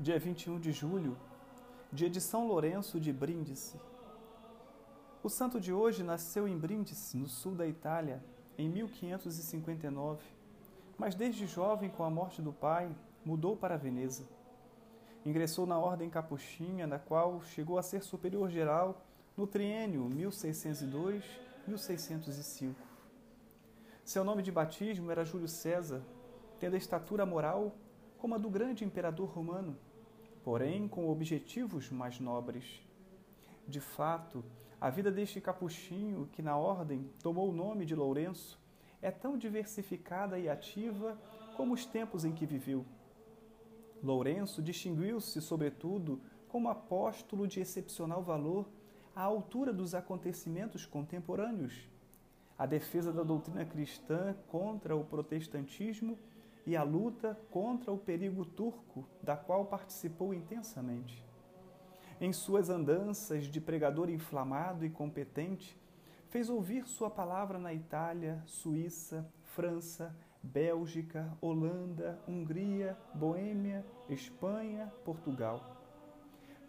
dia 21 de julho, dia de São Lourenço de Brindisi. O santo de hoje nasceu em Brindisi, no sul da Itália, em 1559, mas desde jovem, com a morte do pai, mudou para Veneza. Ingressou na ordem capuchinha, na qual chegou a ser superior geral no triênio 1602-1605. Seu nome de batismo era Júlio César, tendo a estatura moral como a do grande imperador romano porém com objetivos mais nobres. De fato, a vida deste capuchinho, que na ordem tomou o nome de Lourenço, é tão diversificada e ativa como os tempos em que viveu. Lourenço distinguiu-se, sobretudo, como apóstolo de excepcional valor à altura dos acontecimentos contemporâneos. A defesa da doutrina cristã contra o protestantismo e a luta contra o perigo turco, da qual participou intensamente. Em suas andanças de pregador inflamado e competente, fez ouvir sua palavra na Itália, Suíça, França, Bélgica, Holanda, Hungria, Boêmia, Espanha, Portugal.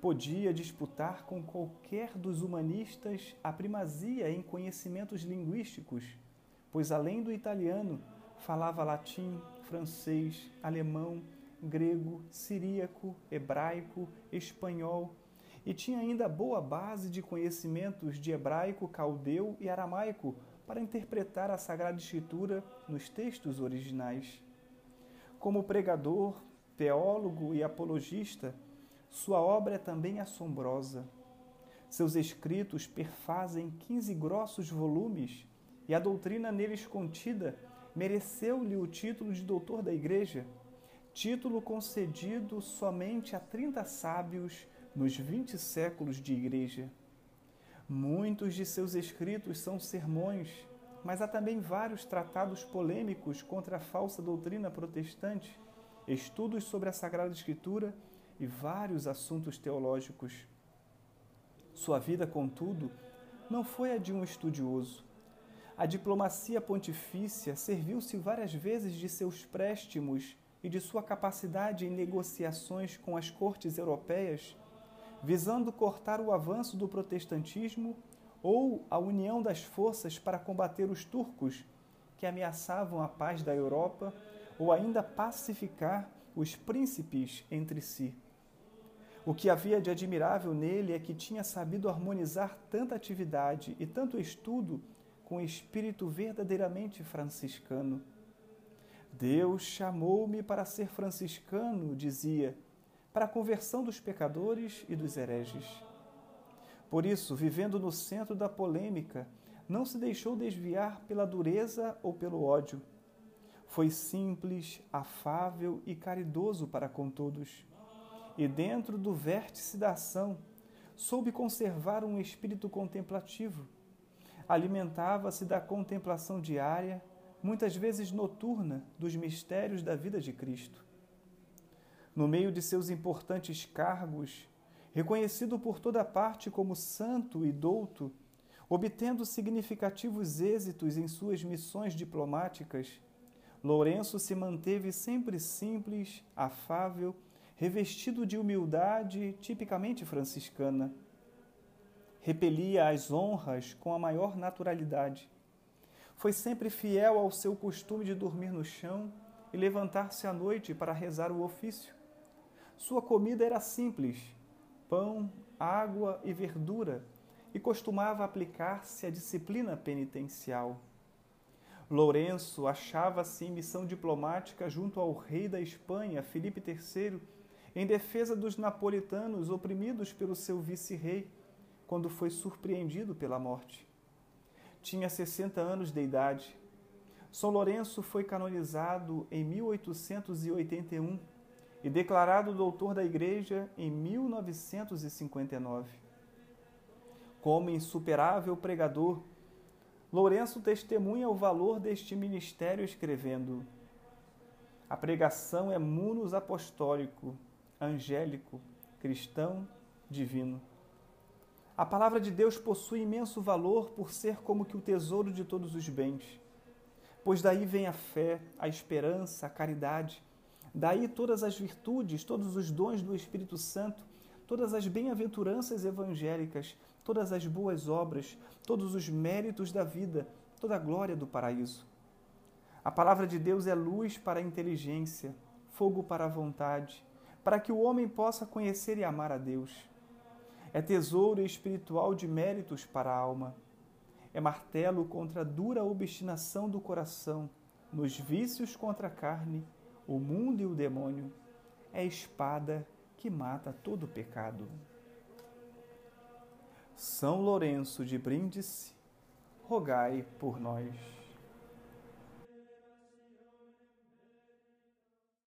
Podia disputar com qualquer dos humanistas a primazia em conhecimentos linguísticos, pois além do italiano, falava latim, francês, alemão, grego, siríaco, hebraico, espanhol e tinha ainda boa base de conhecimentos de hebraico, caldeu e aramaico para interpretar a Sagrada Escritura nos textos originais. Como pregador, teólogo e apologista, sua obra é também assombrosa. Seus escritos perfazem 15 grossos volumes e a doutrina neles contida mereceu-lhe o título de doutor da Igreja, título concedido somente a 30 sábios nos 20 séculos de Igreja. Muitos de seus escritos são sermões, mas há também vários tratados polêmicos contra a falsa doutrina protestante, estudos sobre a Sagrada Escritura e vários assuntos teológicos. Sua vida, contudo, não foi a de um estudioso a diplomacia pontifícia serviu-se várias vezes de seus préstimos e de sua capacidade em negociações com as cortes europeias, visando cortar o avanço do protestantismo ou a união das forças para combater os turcos que ameaçavam a paz da Europa ou ainda pacificar os príncipes entre si. O que havia de admirável nele é que tinha sabido harmonizar tanta atividade e tanto estudo com espírito verdadeiramente franciscano. Deus chamou-me para ser franciscano, dizia, para a conversão dos pecadores e dos hereges. Por isso, vivendo no centro da polêmica, não se deixou desviar pela dureza ou pelo ódio. Foi simples, afável e caridoso para com todos. E dentro do vértice da ação, soube conservar um espírito contemplativo alimentava-se da contemplação diária, muitas vezes noturna, dos mistérios da vida de Cristo. No meio de seus importantes cargos, reconhecido por toda parte como santo e douto, obtendo significativos êxitos em suas missões diplomáticas, Lourenço se manteve sempre simples, afável, revestido de humildade tipicamente franciscana repelia as honras com a maior naturalidade. Foi sempre fiel ao seu costume de dormir no chão e levantar-se à noite para rezar o ofício. Sua comida era simples: pão, água e verdura, e costumava aplicar-se à disciplina penitencial. Lourenço achava-se em missão diplomática junto ao rei da Espanha, Felipe III, em defesa dos napolitanos oprimidos pelo seu vice-rei quando foi surpreendido pela morte. Tinha 60 anos de idade. São Lourenço foi canonizado em 1881 e declarado doutor da Igreja em 1959. Como insuperável pregador, Lourenço testemunha o valor deste ministério escrevendo: A pregação é munus apostólico, angélico, cristão, divino. A palavra de Deus possui imenso valor por ser como que o tesouro de todos os bens. Pois daí vem a fé, a esperança, a caridade. Daí todas as virtudes, todos os dons do Espírito Santo, todas as bem-aventuranças evangélicas, todas as boas obras, todos os méritos da vida, toda a glória do paraíso. A palavra de Deus é luz para a inteligência, fogo para a vontade, para que o homem possa conhecer e amar a Deus. É tesouro espiritual de méritos para a alma. É martelo contra a dura obstinação do coração, nos vícios contra a carne, o mundo e o demônio. É espada que mata todo pecado. São Lourenço de Brindisi, rogai por nós.